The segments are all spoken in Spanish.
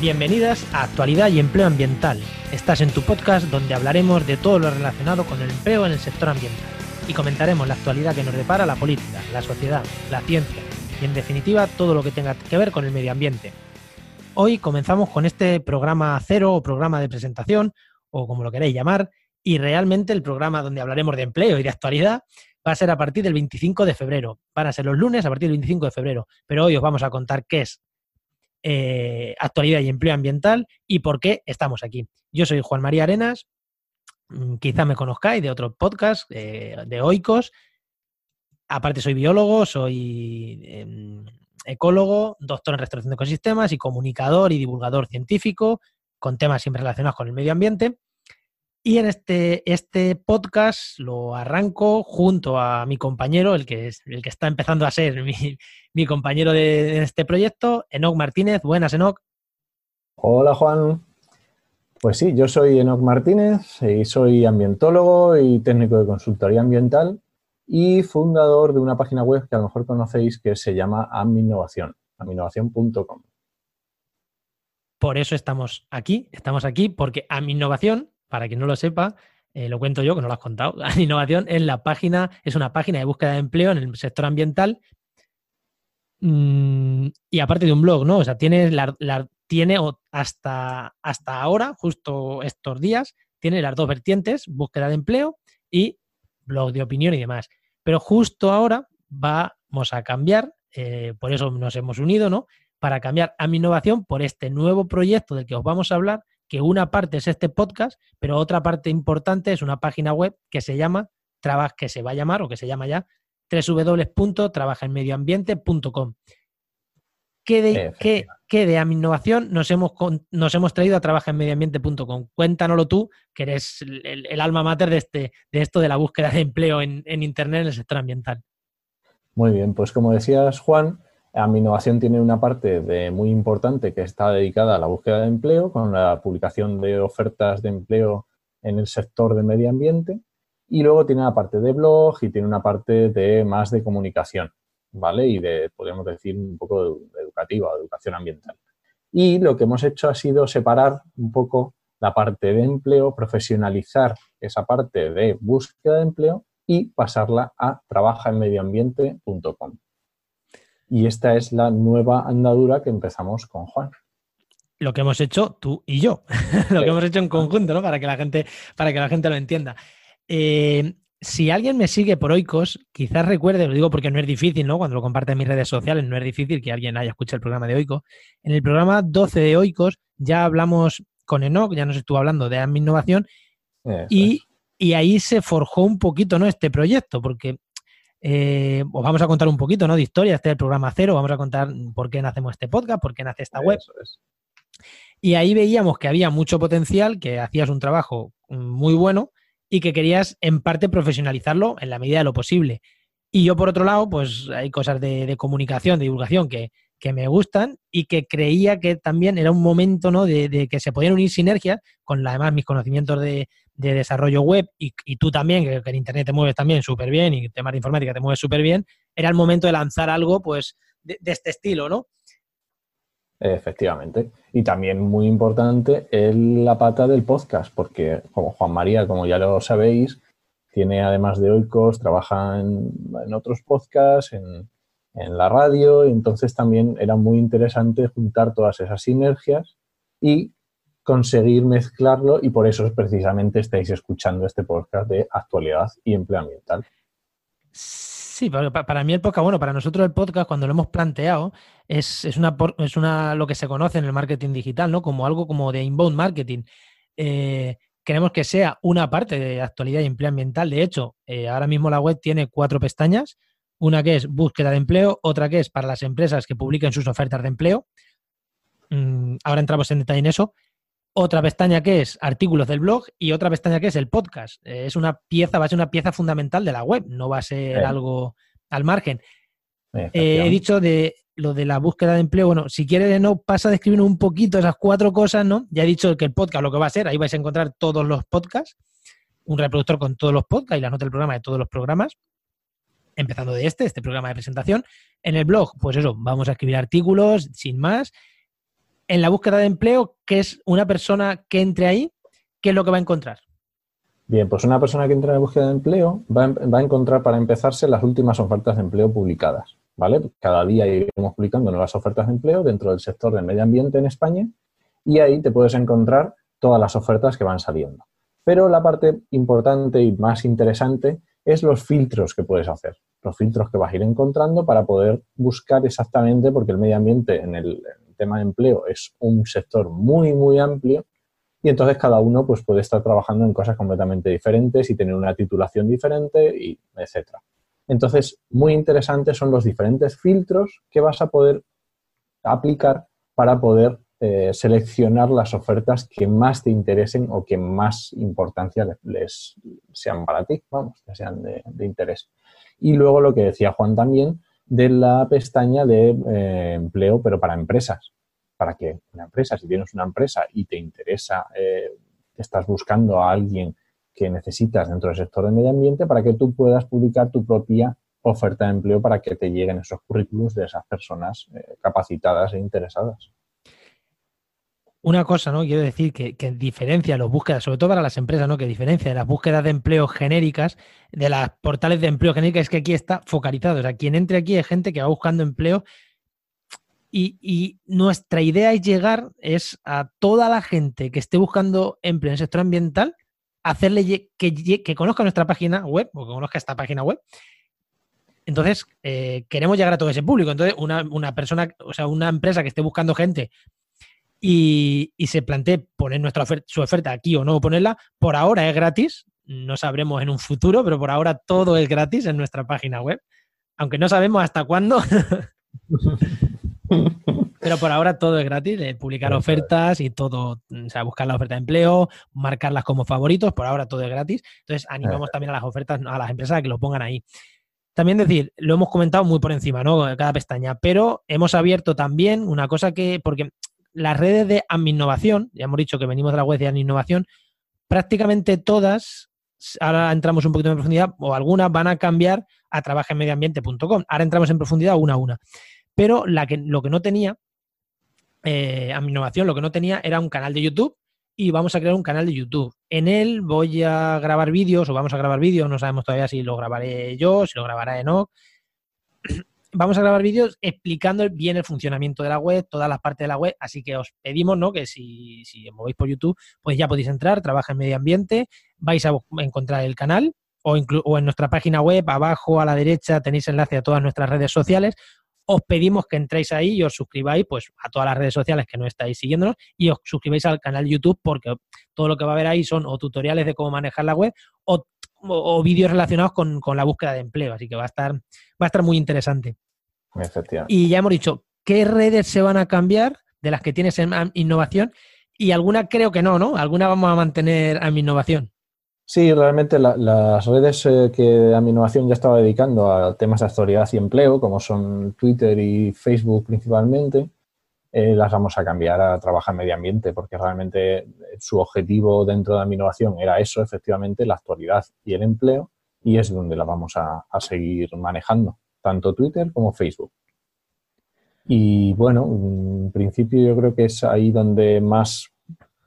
Bienvenidas a Actualidad y Empleo Ambiental. Estás en tu podcast donde hablaremos de todo lo relacionado con el empleo en el sector ambiental y comentaremos la actualidad que nos depara la política, la sociedad, la ciencia y en definitiva todo lo que tenga que ver con el medio ambiente. Hoy comenzamos con este programa cero o programa de presentación o como lo queréis llamar y realmente el programa donde hablaremos de empleo y de actualidad va a ser a partir del 25 de febrero. Van a ser los lunes a partir del 25 de febrero, pero hoy os vamos a contar qué es eh, actualidad y empleo ambiental y por qué estamos aquí. Yo soy Juan María Arenas, mm, quizá me conozcáis de otros podcasts, eh, de Oikos. Aparte soy biólogo, soy em, ecólogo, doctor en restauración de ecosistemas y comunicador y divulgador científico con temas siempre relacionados con el medio ambiente. Y en este, este podcast lo arranco junto a mi compañero, el que, es, el que está empezando a ser mi, compañero de, este proyecto, Enoc Martínez. Buenas, Enoc. Hola, Juan. Pues sí, yo soy Enoc Martínez y soy ambientólogo y técnico de consultoría ambiental y fundador de una página web que a lo mejor conocéis que se llama Aminnovación, aminnovación.com. Por eso estamos aquí, estamos aquí porque Aminnovación para quien no lo sepa, eh, lo cuento yo, que no lo has contado. Innovación es la página, es una página de búsqueda de empleo en el sector ambiental. Mm, y aparte de un blog, ¿no? O sea, tiene, tiene hasta, hasta ahora, justo estos días, tiene las dos vertientes, búsqueda de empleo y blog de opinión y demás. Pero justo ahora vamos a cambiar, eh, por eso nos hemos unido, ¿no? Para cambiar a mi innovación por este nuevo proyecto del que os vamos a hablar, que una parte es este podcast, pero otra parte importante es una página web que se llama, que se va a llamar o que se llama ya www.trabajaenmedioambiente.com. ¿Qué de, qué, qué de innovación nos hemos, nos hemos traído a trabajaenmedioambiente.com? Cuéntanoslo tú, que eres el, alma mater de, este, de esto de la búsqueda de empleo en, en Internet en el sector ambiental. Muy bien, pues como decías, Juan, innovación tiene una parte de muy importante que está dedicada a la búsqueda de empleo, con la publicación de ofertas de empleo en el sector del medio ambiente. Y luego tiene una parte de blog y tiene una parte de más de comunicación, ¿vale? Y de, podríamos decir, un poco educativa, de educación ambiental. Y lo que hemos hecho ha sido separar un poco la parte de empleo, profesionalizar esa parte de búsqueda de empleo y pasarla a trabajaenmedioambiente.com. Y esta es la nueva andadura que empezamos con Juan. Lo que hemos hecho tú y yo, lo que hemos hecho en conjunto, ¿no? Para que la gente, para que la gente lo entienda. Eh, si alguien me sigue por Oikos, quizás recuerde, lo digo porque no es difícil, ¿no? Cuando lo comparte en mis redes sociales, no es difícil que alguien haya escuchado el programa de Oikos. En el programa 12 de Oikos ya hablamos con Enoch, ya nos estuvo hablando de mi innovación, y, y, ahí se forjó un poquito, ¿no? Este proyecto, porque eh, os vamos a contar un poquito ¿no? de historia. Este es el programa cero. Vamos a contar por qué nacemos este podcast, por qué nace esta web. Y ahí veíamos que había mucho potencial, que hacías un trabajo muy bueno y que querías en parte profesionalizarlo en la medida de lo posible. Y yo, por otro lado, pues hay cosas de, comunicación, de divulgación que, me gustan y que creía que también era un momento ¿no? de, que se podían unir sinergias con además mis conocimientos de, de desarrollo web y, tú también, que, en Internet te mueves también súper bien y temas de informática te mueves súper bien, era el momento de lanzar algo pues de, este estilo, ¿no? Efectivamente. Y también muy importante la pata del podcast, porque como Juan María, como ya lo sabéis, tiene además de Oikos, trabaja en, otros podcasts, en, en, la radio, y entonces también era muy interesante juntar todas esas sinergias y conseguir mezclarlo y por eso precisamente estáis escuchando este podcast de actualidad y empleo ambiental. Sí, para mí el podcast, bueno, para nosotros el podcast cuando lo hemos planteado es, una, es una, lo que se conoce en el marketing digital, ¿no? Como algo como de inbound marketing. Eh, queremos que sea una parte de actualidad y empleo ambiental. De hecho, eh, ahora mismo la web tiene cuatro pestañas. Una que es búsqueda de empleo, otra que es para las empresas que publiquen sus ofertas de empleo. Mm, ahora entramos en detalle en eso otra pestaña que es artículos del blog y otra pestaña que es el podcast. Eh, es una pieza, va a ser una pieza fundamental de la web, no va a ser algo al margen. Eh, he dicho de lo de la búsqueda de empleo. Bueno, si quieres, no pasa a describir un poquito esas cuatro cosas, ¿no? Ya he dicho que el podcast lo que va a ser, ahí vais a encontrar todos los podcasts, un reproductor con todos los podcasts y la nota del programa de todos los programas, empezando de este, este programa de presentación. En el blog, pues eso, vamos a escribir artículos sin más en la búsqueda de empleo, ¿qué es una persona que entre ahí? ¿Qué es lo que va a encontrar? Bien, pues una persona que entra en la búsqueda de empleo va, va a encontrar para empezarse las últimas ofertas de empleo publicadas. ¿vale? Cada día iremos publicando nuevas ofertas de empleo dentro del sector del medio ambiente en España y ahí te puedes encontrar todas las ofertas que van saliendo. Pero la parte importante y más interesante es los filtros que puedes hacer, los filtros que vas a ir encontrando para poder buscar exactamente, porque el medio ambiente en el, tema de empleo es un sector muy, muy amplio y entonces cada uno pues, puede estar trabajando en cosas completamente diferentes y tener una titulación diferente, y etcétera. Entonces, muy interesantes son los diferentes filtros que vas a poder aplicar para poder eh, seleccionar las ofertas que más te interesen o que más importancia les, sean para ti, vamos, que sean de, interés. Y luego lo que decía Juan también de la pestaña de eh, empleo, pero para empresas. Para que una empresa, si tienes una empresa y te interesa, eh, estás buscando a alguien que necesitas dentro del sector del medio ambiente, para que tú puedas publicar tu propia oferta de empleo para que te lleguen esos currículos de esas personas capacitadas e interesadas una cosa, ¿no? Quiero decir que, diferencia las búsquedas, sobre todo para las empresas, ¿no? Que diferencia de las búsquedas de empleo genéricas de las portales de empleo genéricas es que aquí está focalizado. O sea, quien entre aquí es gente que va buscando empleo y, nuestra idea es llegar es a toda la gente que esté buscando empleo en el sector ambiental, hacerle que, que conozca nuestra página web o que conozca esta página web. Entonces, eh, queremos llegar a todo ese público. Entonces, una, una persona, o sea, una empresa que esté buscando gente y, se plantee poner nuestra su oferta aquí o no ponerla, por ahora es gratis, no sabremos en un futuro, pero por ahora todo es gratis en nuestra página web, aunque no sabemos hasta cuándo. pero por ahora todo es gratis, publicar ofertas y todo, o sea, buscar la oferta de empleo, marcarlas como favoritos, por ahora todo es gratis. Entonces animamos también a las ofertas, a las empresas a que lo pongan ahí. También decir, lo hemos comentado muy por encima, ¿no? Cada pestaña, pero hemos abierto también una cosa que, porque las redes de Innovación, ya hemos dicho que venimos de la web de Innovación, prácticamente todas, ahora entramos un poquito en profundidad, o algunas van a cambiar a trabajenmedioambiente.com. Ahora entramos en profundidad una a una. Pero lo que no tenía, eh, Innovación, lo que no tenía era un canal de YouTube y vamos a crear un canal de YouTube. En él voy a grabar vídeos o vamos a grabar vídeos, no sabemos todavía si lo grabaré yo, si lo grabará Enoch vamos a grabar vídeos explicando bien el funcionamiento de la web, todas las partes de la web, así que os pedimos ¿no? que si, si os movéis por YouTube, pues ya podéis entrar, trabaja en medio ambiente, vais a encontrar el canal o, o en nuestra página web, abajo a la derecha tenéis enlace a todas nuestras redes sociales. Os pedimos que entréis ahí y os suscribáis pues, a todas las redes sociales que no estáis siguiéndonos y os suscribáis al canal YouTube porque todo lo que va a haber ahí son o tutoriales de cómo manejar la web o o, vídeos relacionados con, la búsqueda de empleo. Así que va a estar, va a estar muy interesante. Y ya hemos dicho, ¿qué redes se van a cambiar de las que tienes en innovación? Y alguna creo que no, ¿no? Alguna vamos a mantener a mi innovación. Sí, realmente las redes eh, que a mi innovación ya estaba dedicando a temas de actualidad y empleo, como son Twitter y Facebook principalmente, eh, las vamos a cambiar a trabajar medio ambiente, porque realmente su objetivo dentro de la innovación era eso, efectivamente, la actualidad y el empleo, y es donde la vamos a, seguir manejando, tanto Twitter como Facebook. Y bueno, en principio yo creo que es ahí donde más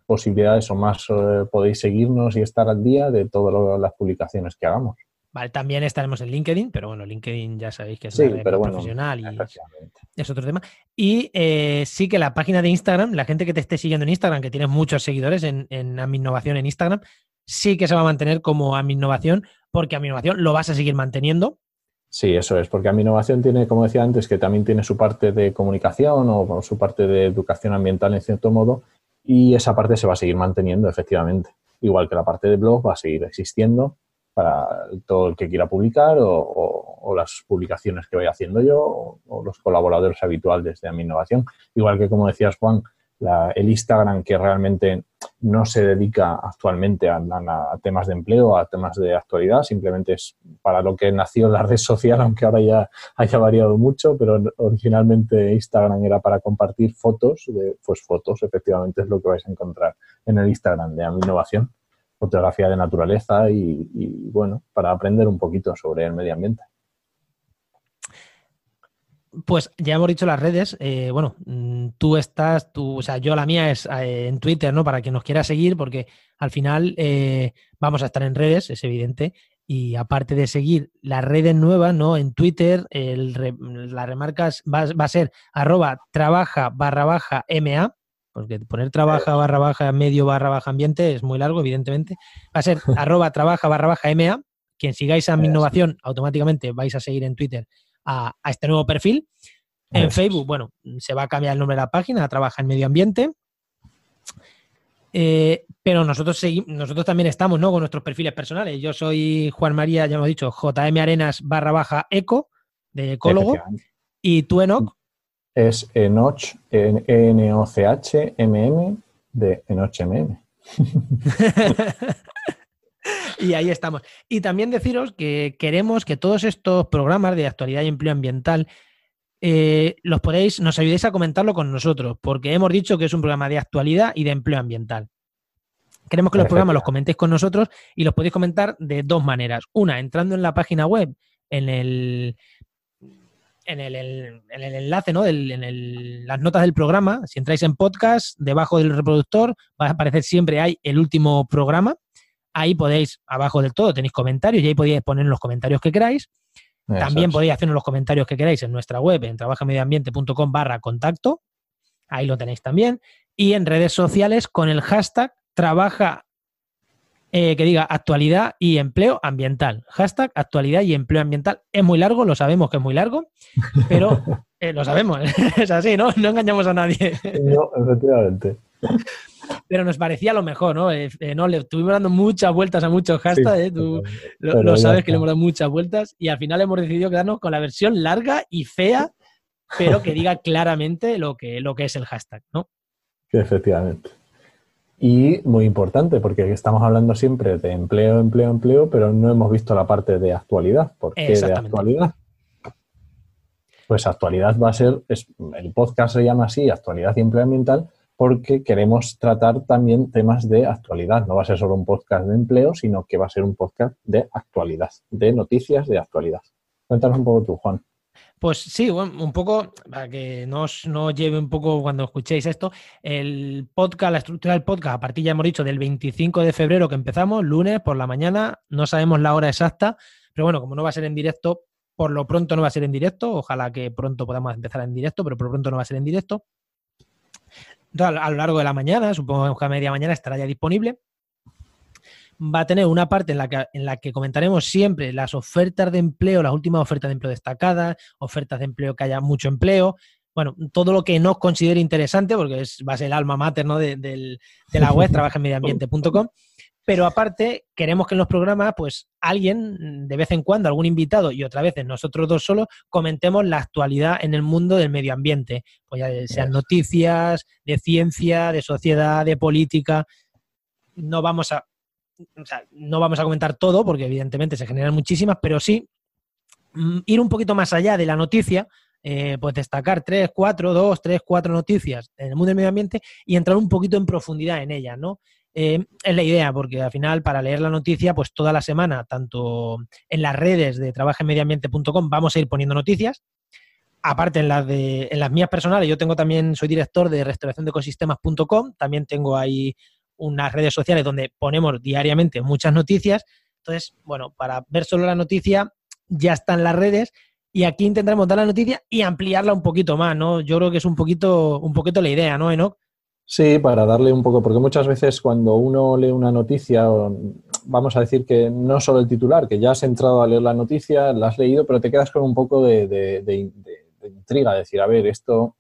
posibilidades o más eh, podéis seguirnos y estar al día de todas las publicaciones que hagamos. Vale, también estaremos en LinkedIn, pero bueno, LinkedIn ya sabéis que es profesional y es otro tema. Y eh, sí que la página de Instagram, la gente que te esté siguiendo en Instagram, que tienes muchos seguidores en, en Innovación en Instagram, sí que se va a mantener como Ami Innovación, porque Ami Innovación lo vas a seguir manteniendo. Sí, eso es, porque Ami Innovación tiene, como decía antes, que también tiene su parte de comunicación o su parte de educación ambiental en cierto modo, y esa parte se va a seguir manteniendo, efectivamente. Igual que la parte de blog va a seguir existiendo para todo el que quiera publicar o, las publicaciones que vaya haciendo yo o, los colaboradores habituales de mi innovación. Igual que, como decías, Juan, el Instagram que realmente no se dedica actualmente a, temas de empleo, a temas de actualidad, simplemente es para lo que nació la red social, aunque ahora ya haya variado mucho, pero originalmente Instagram era para compartir fotos, de, pues fotos efectivamente es lo que vais a encontrar en el Instagram de mi fotografía de naturaleza y, bueno, para aprender un poquito sobre el medio ambiente. Pues ya hemos dicho las redes. Eh, bueno, mm, tú estás, tú, o sea, yo la mía es eh, en Twitter, ¿no? Para quien nos quiera seguir, porque al final eh, vamos a estar en redes, es evidente. Y aparte de seguir las redes nuevas, ¿no? En Twitter, las remarcas va, va, a ser arroba trabaja barra baja MA, porque poner trabaja barra baja medio barra baja ambiente es muy largo, evidentemente. Va a ser arroba trabaja barra baja MA. Quien sigáis a mi innovación, automáticamente vais a seguir en Twitter a, este nuevo perfil. En Facebook, bueno, se va a cambiar el nombre de la página, trabaja en medio ambiente. Eh, pero nosotros seguimos, nosotros también estamos ¿no? con nuestros perfiles personales. Yo soy Juan María, ya hemos dicho, JM Arenas barra baja eco, de ecólogo. ¿Y tú, Enoch? Es Enoch, N-O-C-H-M-M, de Enoch MM. y ahí estamos. Y también deciros que queremos que todos estos programas de actualidad y empleo ambiental eh, los podéis, nos ayudéis a comentarlo con nosotros, porque hemos dicho que es un programa de actualidad y de empleo ambiental. Queremos que los programas los comentéis con nosotros y los podéis comentar de dos maneras. Una, entrando en la página web, en el, en el, enlace, ¿no? en las notas del programa. Si entráis en podcast, debajo del reproductor va a aparecer siempre hay el último programa Ahí podéis, abajo del todo, tenéis comentarios y ahí podéis poner los comentarios que queráis. También podéis hacernos los comentarios que queráis en nuestra web, en trabajamedioambiente.com barra contacto. Ahí lo tenéis también. Y en redes sociales con el hashtag trabaja, eh, que diga actualidad y empleo ambiental. Hashtag actualidad y empleo ambiental. Es muy largo, lo sabemos que es muy largo, pero eh, lo sabemos. es así, ¿no? No engañamos a nadie. no, efectivamente pero nos parecía lo mejor, ¿no? Eh, no le estuvimos dando muchas vueltas a muchos hashtags, tú lo, sabes que le hemos dado muchas vueltas y al final hemos decidido quedarnos con la versión larga y fea, pero que diga claramente lo que, lo que es el hashtag, ¿no? Efectivamente. Y muy importante, porque estamos hablando siempre de empleo, empleo, empleo, pero no hemos visto la parte de actualidad. ¿Por qué de actualidad? Pues actualidad va a ser, el podcast se llama así, actualidad y empleo ambiental, porque queremos tratar también temas de actualidad. No va a ser solo un podcast de empleo, sino que va a ser un podcast de actualidad, de noticias de actualidad. Cuéntanos un poco tú, Juan. Pues sí, un poco, para que no os, lleve un poco cuando escuchéis esto, el podcast, la estructura del podcast, a partir ya hemos dicho del 25 de febrero que empezamos, lunes por la mañana, no sabemos la hora exacta, pero bueno, como no va a ser en directo, por lo pronto no va a ser en directo, ojalá que pronto podamos empezar en directo, pero por lo pronto no va a ser en directo a lo largo de la mañana, supongo que a media mañana estará ya disponible. Va a tener una parte en la, que, en la que comentaremos siempre las ofertas de empleo, las últimas ofertas de empleo destacadas, ofertas de empleo que haya mucho empleo, bueno, todo lo que nos considere interesante, porque es, va a ser el alma mater de, de la web, trabajaenmedioambiente.com. Pero aparte, queremos que en los programas, pues alguien, de vez en cuando, algún invitado y otra vez nosotros dos solos, comentemos la actualidad en el mundo del medio ambiente. Pues ya sean noticias de ciencia, de sociedad, de política. No vamos a, no vamos a comentar todo, porque evidentemente se generan muchísimas, pero sí mm, ir un poquito más allá de la noticia, eh, pues destacar tres, cuatro, dos, tres, cuatro noticias en el mundo del medio ambiente y entrar un poquito en profundidad en ellas, ¿no? Eh, es la idea, porque al final para leer la noticia, pues toda la semana, tanto en las redes de trabajenmedioambiente.com vamos a ir poniendo noticias. Aparte en las de en las mías personales, yo tengo también, soy director de restauración de ecosistemas.com, también tengo ahí unas redes sociales donde ponemos diariamente muchas noticias. Entonces, bueno, para ver solo la noticia, ya están las redes y aquí intentaremos dar la noticia y ampliarla un poquito más, ¿no? Yo creo que es un poquito, un poquito la idea, ¿no, Enoch? Sí, para darle un poco, porque muchas veces cuando uno lee una noticia, vamos a decir que no solo el titular, que ya has entrado a leer la noticia, la has leído, pero te quedas con un poco de, de, intriga, decir, a ver, esto,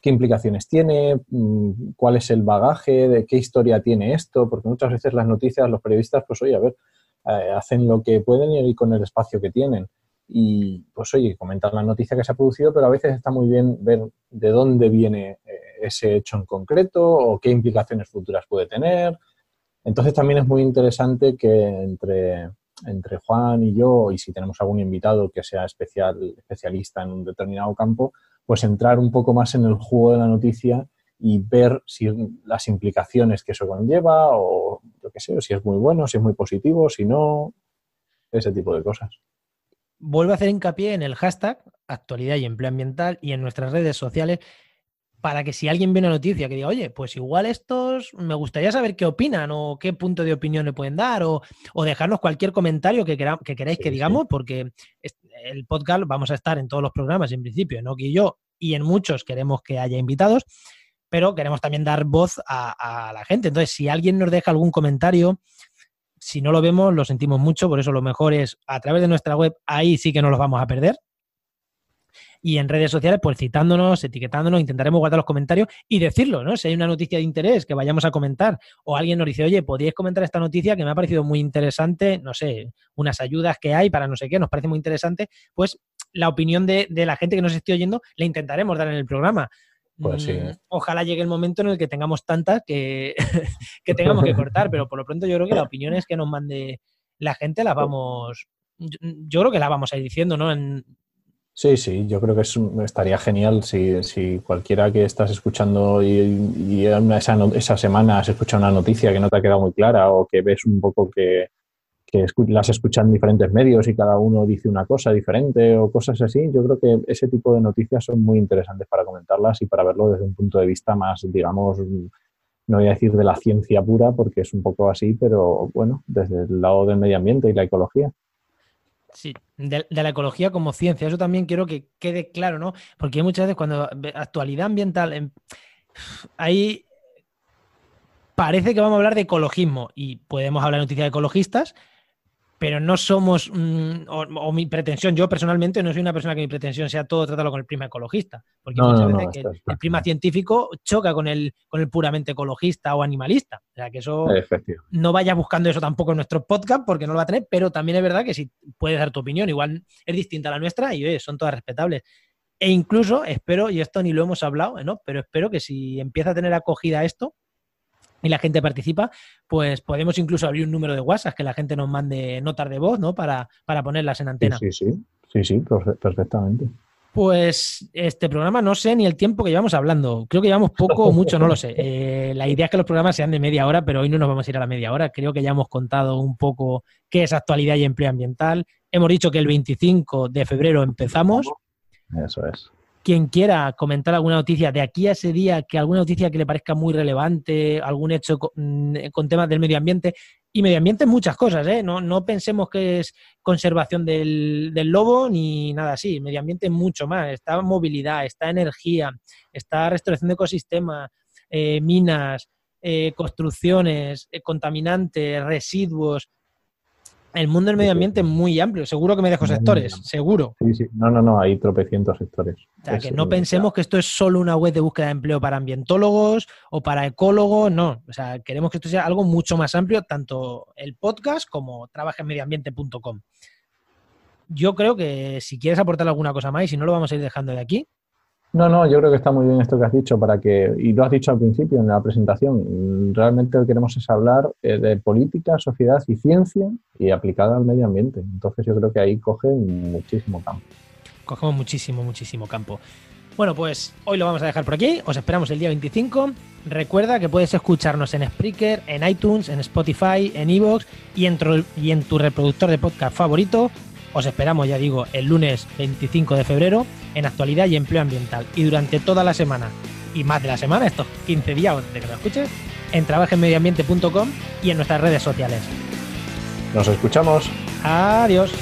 ¿qué implicaciones tiene? Mm, ¿Cuál es el bagaje? ¿De qué historia tiene esto? Porque muchas veces las noticias, los periodistas, pues oye, a ver, eh, hacen lo que pueden y con el espacio que tienen. Y pues oye, comentar la noticia que se ha producido, pero a veces está muy bien ver de dónde viene eh, ese hecho en concreto o qué implicaciones futuras puede tener. Entonces también es muy interesante que entre, entre Juan y yo, y si tenemos algún invitado que sea especial, especialista en un determinado campo, pues entrar un poco más en el juego de la noticia y ver si las implicaciones que eso conlleva o yo qué sé, si es muy bueno, si es muy positivo, si no, ese tipo de cosas. vuelvo a hacer hincapié en el hashtag actualidad y empleo ambiental y en nuestras redes sociales para que si alguien ve una noticia que diga, oye, pues igual estos, me gustaría saber qué opinan o qué punto de opinión le pueden dar o, dejarnos cualquier comentario que, que queráis que digamos, porque el podcast vamos a estar en todos los programas en principio, no que yo, y en muchos queremos que haya invitados, pero queremos también dar voz a, a la gente. Entonces, si alguien nos deja algún comentario, si no lo vemos, lo sentimos mucho, por eso lo mejor es a través de nuestra web, ahí sí que no los vamos a perder y en redes sociales, pues citándonos, etiquetándonos, intentaremos guardar los comentarios y decirlo, ¿no? Si hay una noticia de interés que vayamos a comentar o alguien nos dice, oye, podríais comentar esta noticia que me ha parecido muy interesante, no sé, unas ayudas que hay para no sé qué, nos parece muy interesante, pues la opinión de, la gente que nos esté oyendo la intentaremos dar en el programa. Pues sí. Mm, ojalá llegue el momento en el que tengamos tantas que, que tengamos que cortar, pero por lo pronto yo creo que las opiniones que nos mande la gente las vamos, yo, creo que las vamos a ir diciendo, ¿no? En, Sí, sí, yo creo que estaría genial si, cualquiera que estás escuchando y, esa, semana has escuchado una noticia que no te ha quedado muy clara o que ves un poco que, las escuchan en diferentes medios y cada uno dice una cosa diferente o cosas así, yo creo que ese tipo de noticias son muy interesantes para comentarlas y para verlo desde un punto de vista más, digamos, no voy a decir de la ciencia pura porque es un poco así, pero bueno, desde el lado del medio ambiente y la ecología. Sí, de, la ecología como ciencia. Eso también quiero que quede claro, ¿no? Porque muchas veces cuando actualidad ambiental, em, ahí parece que vamos a hablar de ecologismo y podemos hablar de noticias ecologistas, pero no somos, mm, o, mi pretensión, yo personalmente no soy una persona que mi pretensión sea todo tratarlo con el prima ecologista, porque muchas veces el, prima científico choca con el, con el puramente ecologista o animalista. O sea, que eso no vayas buscando eso tampoco en nuestro podcast porque no lo va a tener, pero también es verdad que si puedes dar tu opinión, igual es distinta a la nuestra y son todas respetables. E incluso espero, y esto ni lo hemos hablado, ¿no? pero espero que si empieza a tener acogida esto, y la gente participa, pues podemos incluso abrir un número de WhatsApp que la gente nos mande notas de voz, ¿no? Para, para ponerlas en antena. Sí, sí, sí, sí, perfectamente. Pues este programa no sé ni el tiempo que llevamos hablando. Creo que llevamos poco o mucho, no lo sé. Eh, la idea es que los programas sean de media hora, pero hoy no nos vamos a ir a la media hora. Creo que ya hemos contado un poco qué es actualidad y empleo ambiental. Hemos dicho que el 25 de febrero empezamos. Eso es quien quiera comentar alguna noticia de aquí a ese día, que alguna noticia que le parezca muy relevante, algún hecho mm, con, temas del medio ambiente. Y medio ambiente muchas cosas, ¿eh? No, pensemos que es conservación del, lobo ni nada así. Medio ambiente mucho más. Está movilidad, está energía, está restauración de ecosistemas, eh, minas, eh, construcciones, contaminantes, residuos el mundo del medio ambiente es muy amplio. Seguro que me dejo sectores, seguro. Sí, sí. No, no, no, hay tropecientos sectores. O sea, que no pensemos que esto es solo una web de búsqueda de empleo para ambientólogos o para ecólogos, no. O sea, queremos que esto sea algo mucho más amplio, tanto el podcast como trabajenmedioambiente.com. Yo creo que si quieres aportar alguna cosa más y si no lo vamos a ir dejando de aquí, no, no, yo creo que está muy bien esto que has dicho para que, y lo has dicho al principio en la presentación, realmente lo que queremos es hablar eh, de política, sociedad y ciencia y aplicada al medio ambiente. Entonces yo creo que ahí coge muchísimo campo. Cogemos muchísimo, muchísimo campo. Bueno, pues hoy lo vamos a dejar por aquí. Os esperamos el día 25. Recuerda que puedes escucharnos en Spreaker, en iTunes, en Spotify, en Evox y y en tu reproductor de podcast favorito. Os esperamos, ya digo, el lunes 25 de febrero en actualidad y empleo ambiental. Y durante toda la semana y más de la semana, estos 15 días de que lo escuches, en trabajenmedioambiente.com y en nuestras redes sociales. Nos escuchamos. Adiós.